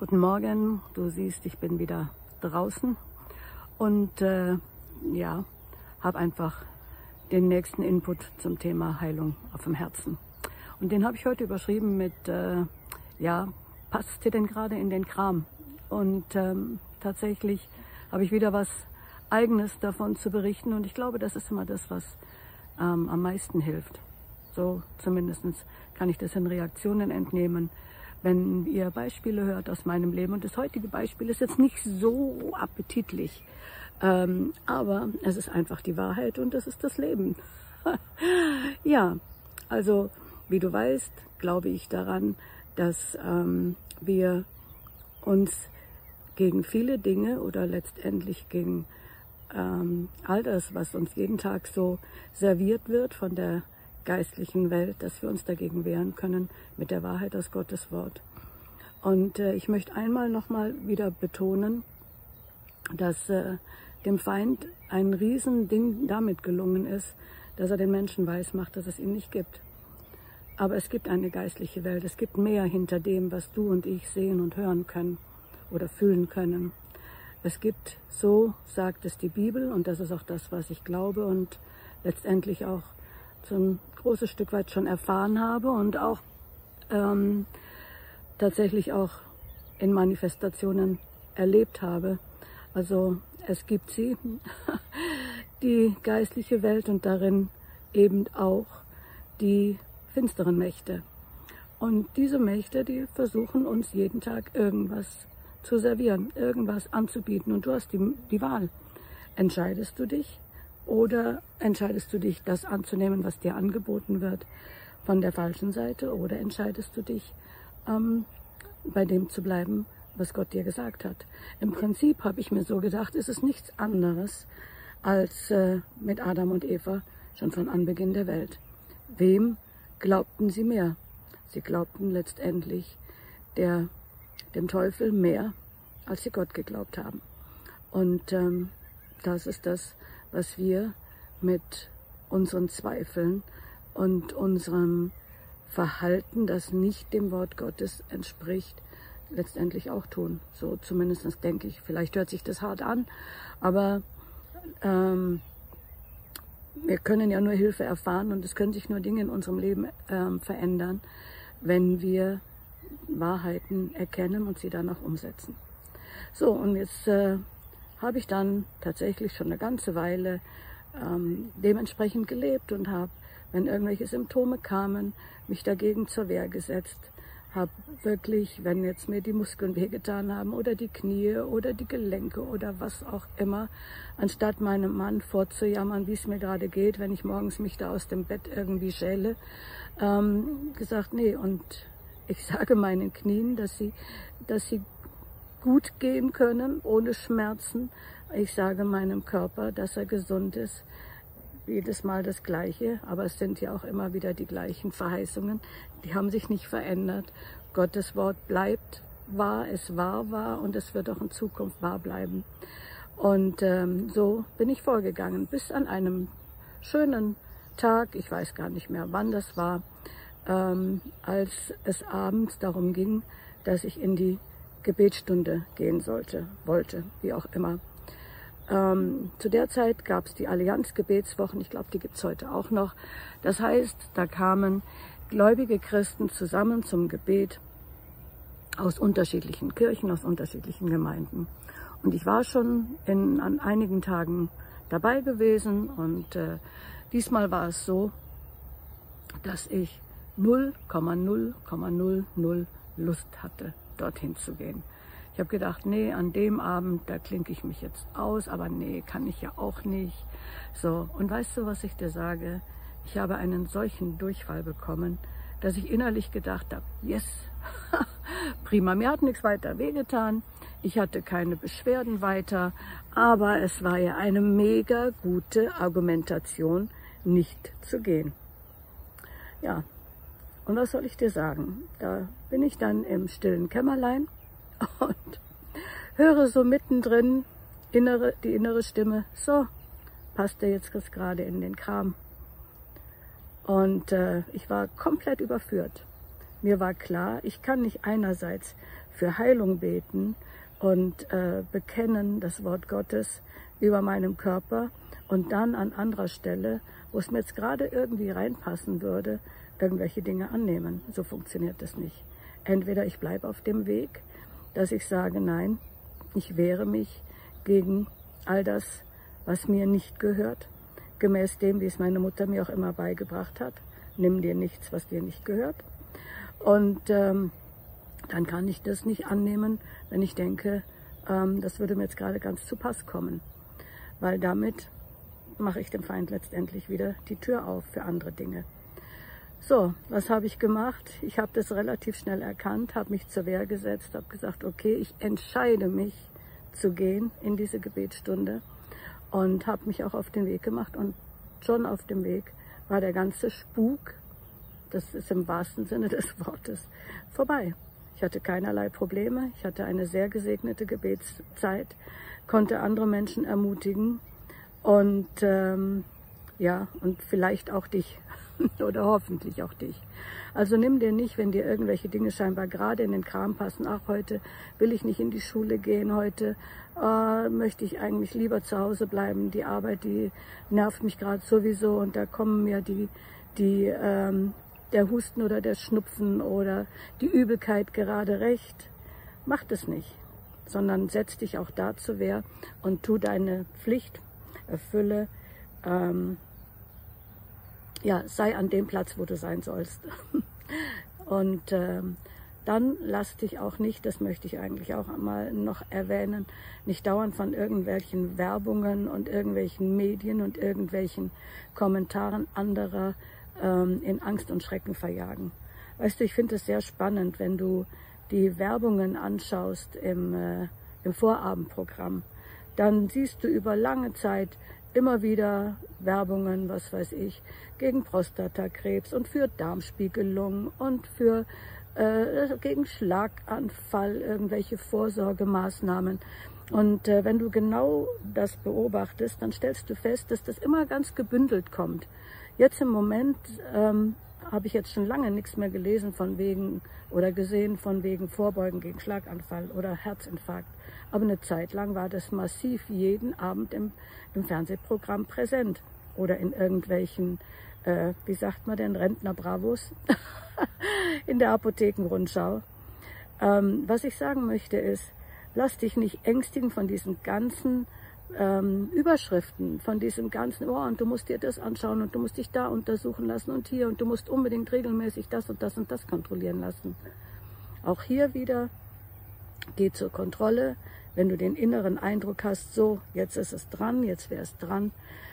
Guten Morgen, du siehst, ich bin wieder draußen und äh, ja, habe einfach den nächsten Input zum Thema Heilung auf dem Herzen. Und den habe ich heute überschrieben mit, äh, ja, passt dir denn gerade in den Kram? Und ähm, tatsächlich habe ich wieder was Eigenes davon zu berichten und ich glaube, das ist immer das, was ähm, am meisten hilft. So zumindest kann ich das in Reaktionen entnehmen, wenn ihr Beispiele hört aus meinem Leben. Und das heutige Beispiel ist jetzt nicht so appetitlich, ähm, aber es ist einfach die Wahrheit und es ist das Leben. ja, also wie du weißt, glaube ich daran, dass ähm, wir uns gegen viele Dinge oder letztendlich gegen ähm, all das, was uns jeden Tag so serviert wird von der geistlichen Welt, dass wir uns dagegen wehren können mit der Wahrheit aus Gottes Wort. Und äh, ich möchte einmal nochmal wieder betonen, dass äh, dem Feind ein Riesending damit gelungen ist, dass er den Menschen weismacht, dass es ihn nicht gibt. Aber es gibt eine geistliche Welt. Es gibt mehr hinter dem, was du und ich sehen und hören können oder fühlen können. Es gibt, so sagt es die Bibel, und das ist auch das, was ich glaube und letztendlich auch so ein großes Stück weit schon erfahren habe und auch ähm, tatsächlich auch in Manifestationen erlebt habe. Also es gibt sie, die geistliche Welt und darin eben auch die finsteren Mächte. Und diese Mächte, die versuchen uns jeden Tag irgendwas zu servieren, irgendwas anzubieten. Und du hast die, die Wahl. Entscheidest du dich oder entscheidest du dich, das anzunehmen, was dir angeboten wird von der falschen Seite? Oder entscheidest du dich, ähm, bei dem zu bleiben, was Gott dir gesagt hat? Im Prinzip habe ich mir so gedacht, ist es nichts anderes als äh, mit Adam und Eva schon von Anbeginn der Welt. Wem glaubten sie mehr? Sie glaubten letztendlich der, dem Teufel mehr, als sie Gott geglaubt haben. Und ähm, das ist das, was wir mit unseren Zweifeln und unserem Verhalten, das nicht dem Wort Gottes entspricht, letztendlich auch tun. So zumindest denke ich. Vielleicht hört sich das hart an, aber ähm, wir können ja nur Hilfe erfahren und es können sich nur Dinge in unserem Leben ähm, verändern, wenn wir Wahrheiten erkennen und sie dann auch umsetzen. So, und jetzt äh, habe ich dann tatsächlich schon eine ganze Weile ähm, dementsprechend gelebt und habe, wenn irgendwelche Symptome kamen, mich dagegen zur Wehr gesetzt. Habe wirklich, wenn jetzt mir die Muskeln wehgetan haben oder die Knie oder die Gelenke oder was auch immer, anstatt meinem Mann vorzujammern, wie es mir gerade geht, wenn ich morgens mich da aus dem Bett irgendwie schäle, ähm, gesagt, nee, und ich sage meinen Knien, dass sie, dass sie gut gehen können, ohne Schmerzen. Ich sage meinem Körper, dass er gesund ist. Jedes Mal das Gleiche, aber es sind ja auch immer wieder die gleichen Verheißungen. Die haben sich nicht verändert. Gottes Wort bleibt wahr, es war wahr und es wird auch in Zukunft wahr bleiben. Und ähm, so bin ich vorgegangen, bis an einem schönen Tag, ich weiß gar nicht mehr, wann das war, ähm, als es abends darum ging, dass ich in die Gebetsstunde gehen sollte, wollte, wie auch immer. Ähm, zu der Zeit gab es die Allianz-Gebetswochen, ich glaube, die gibt es heute auch noch. Das heißt, da kamen gläubige Christen zusammen zum Gebet aus unterschiedlichen Kirchen, aus unterschiedlichen Gemeinden. Und ich war schon in, an einigen Tagen dabei gewesen und äh, diesmal war es so, dass ich 0,0,00 Lust hatte dorthin zu gehen. Ich habe gedacht, nee, an dem Abend, da klinke ich mich jetzt aus, aber nee, kann ich ja auch nicht. So, und weißt du, was ich dir sage? Ich habe einen solchen Durchfall bekommen, dass ich innerlich gedacht habe, yes, prima, mir hat nichts weiter wehgetan, ich hatte keine Beschwerden weiter, aber es war ja eine mega gute Argumentation, nicht zu gehen. Ja, und was soll ich dir sagen? Da bin ich dann im stillen Kämmerlein und höre so mittendrin innere, die innere Stimme, so, passt der jetzt gerade in den Kram. Und äh, ich war komplett überführt. Mir war klar, ich kann nicht einerseits für Heilung beten und äh, bekennen das Wort Gottes über meinem Körper und dann an anderer Stelle, wo es mir jetzt gerade irgendwie reinpassen würde, irgendwelche Dinge annehmen. So funktioniert das nicht. Entweder ich bleibe auf dem Weg, dass ich sage, nein, ich wehre mich gegen all das, was mir nicht gehört, gemäß dem, wie es meine Mutter mir auch immer beigebracht hat. Nimm dir nichts, was dir nicht gehört. Und ähm, dann kann ich das nicht annehmen, wenn ich denke, ähm, das würde mir jetzt gerade ganz zu Pass kommen. Weil damit mache ich dem Feind letztendlich wieder die Tür auf für andere Dinge. So, was habe ich gemacht? Ich habe das relativ schnell erkannt, habe mich zur Wehr gesetzt, habe gesagt, okay, ich entscheide mich zu gehen in diese Gebetsstunde und habe mich auch auf den Weg gemacht und schon auf dem Weg war der ganze Spuk, das ist im wahrsten Sinne des Wortes, vorbei. Ich hatte keinerlei Probleme, ich hatte eine sehr gesegnete Gebetszeit, konnte andere Menschen ermutigen und ähm, ja, und vielleicht auch dich oder hoffentlich auch dich. Also nimm dir nicht, wenn dir irgendwelche Dinge scheinbar gerade in den Kram passen, ach, heute will ich nicht in die Schule gehen, heute äh, möchte ich eigentlich lieber zu Hause bleiben, die Arbeit, die nervt mich gerade sowieso und da kommen mir die, die, ähm, der Husten oder der Schnupfen oder die Übelkeit gerade recht. Mach das nicht, sondern setz dich auch da zur Wehr und tu deine Pflicht, erfülle, ähm, ja, sei an dem Platz, wo du sein sollst. Und ähm, dann lass dich auch nicht, das möchte ich eigentlich auch einmal noch erwähnen, nicht dauernd von irgendwelchen Werbungen und irgendwelchen Medien und irgendwelchen Kommentaren anderer ähm, in Angst und Schrecken verjagen. Weißt du, ich finde es sehr spannend, wenn du die Werbungen anschaust im, äh, im Vorabendprogramm. Dann siehst du über lange Zeit immer wieder Werbungen, was weiß ich, gegen Prostatakrebs und für Darmspiegelung und für äh, gegen Schlaganfall, irgendwelche Vorsorgemaßnahmen. Und äh, wenn du genau das beobachtest, dann stellst du fest, dass das immer ganz gebündelt kommt. Jetzt im Moment ähm, habe ich jetzt schon lange nichts mehr gelesen von wegen oder gesehen von wegen Vorbeugen gegen Schlaganfall oder Herzinfarkt. Aber eine Zeit lang war das massiv jeden Abend im, im Fernsehprogramm präsent oder in irgendwelchen, äh, wie sagt man denn, Rentner-Bravos in der Apothekenrundschau. Ähm, was ich sagen möchte ist, lass dich nicht ängstigen von diesen ganzen ähm, Überschriften, von diesem ganzen, oh, und du musst dir das anschauen und du musst dich da untersuchen lassen und hier und du musst unbedingt regelmäßig das und das und das kontrollieren lassen. Auch hier wieder, geh zur Kontrolle, wenn du den inneren Eindruck hast, so, jetzt ist es dran, jetzt wäre es dran.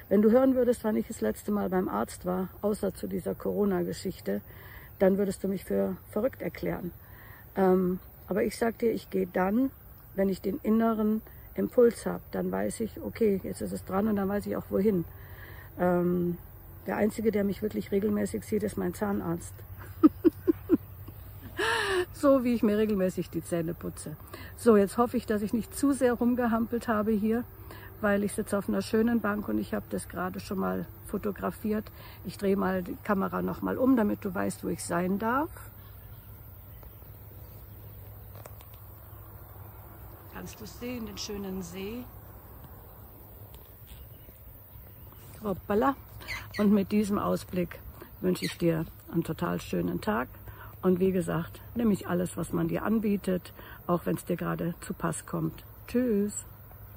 Wenn du hören würdest, wann ich das letzte Mal beim Arzt war, außer zu dieser Corona-Geschichte, dann würdest du mich für verrückt erklären. Ähm, aber ich sag dir, ich gehe dann, wenn ich den inneren Impuls habe, dann weiß ich, okay, jetzt ist es dran und dann weiß ich auch wohin. Ähm, der Einzige, der mich wirklich regelmäßig sieht, ist mein Zahnarzt. so wie ich mir regelmäßig die Zähne putze. So, jetzt hoffe ich, dass ich nicht zu sehr rumgehampelt habe hier, weil ich sitze auf einer schönen Bank und ich habe das gerade schon mal fotografiert. Ich drehe mal die Kamera nochmal um, damit du weißt, wo ich sein darf. Kannst du sehen, den schönen See. Hoppala. Und mit diesem Ausblick wünsche ich dir einen total schönen Tag. Und wie gesagt, nämlich alles, was man dir anbietet, auch wenn es dir gerade zu Pass kommt. Tschüss.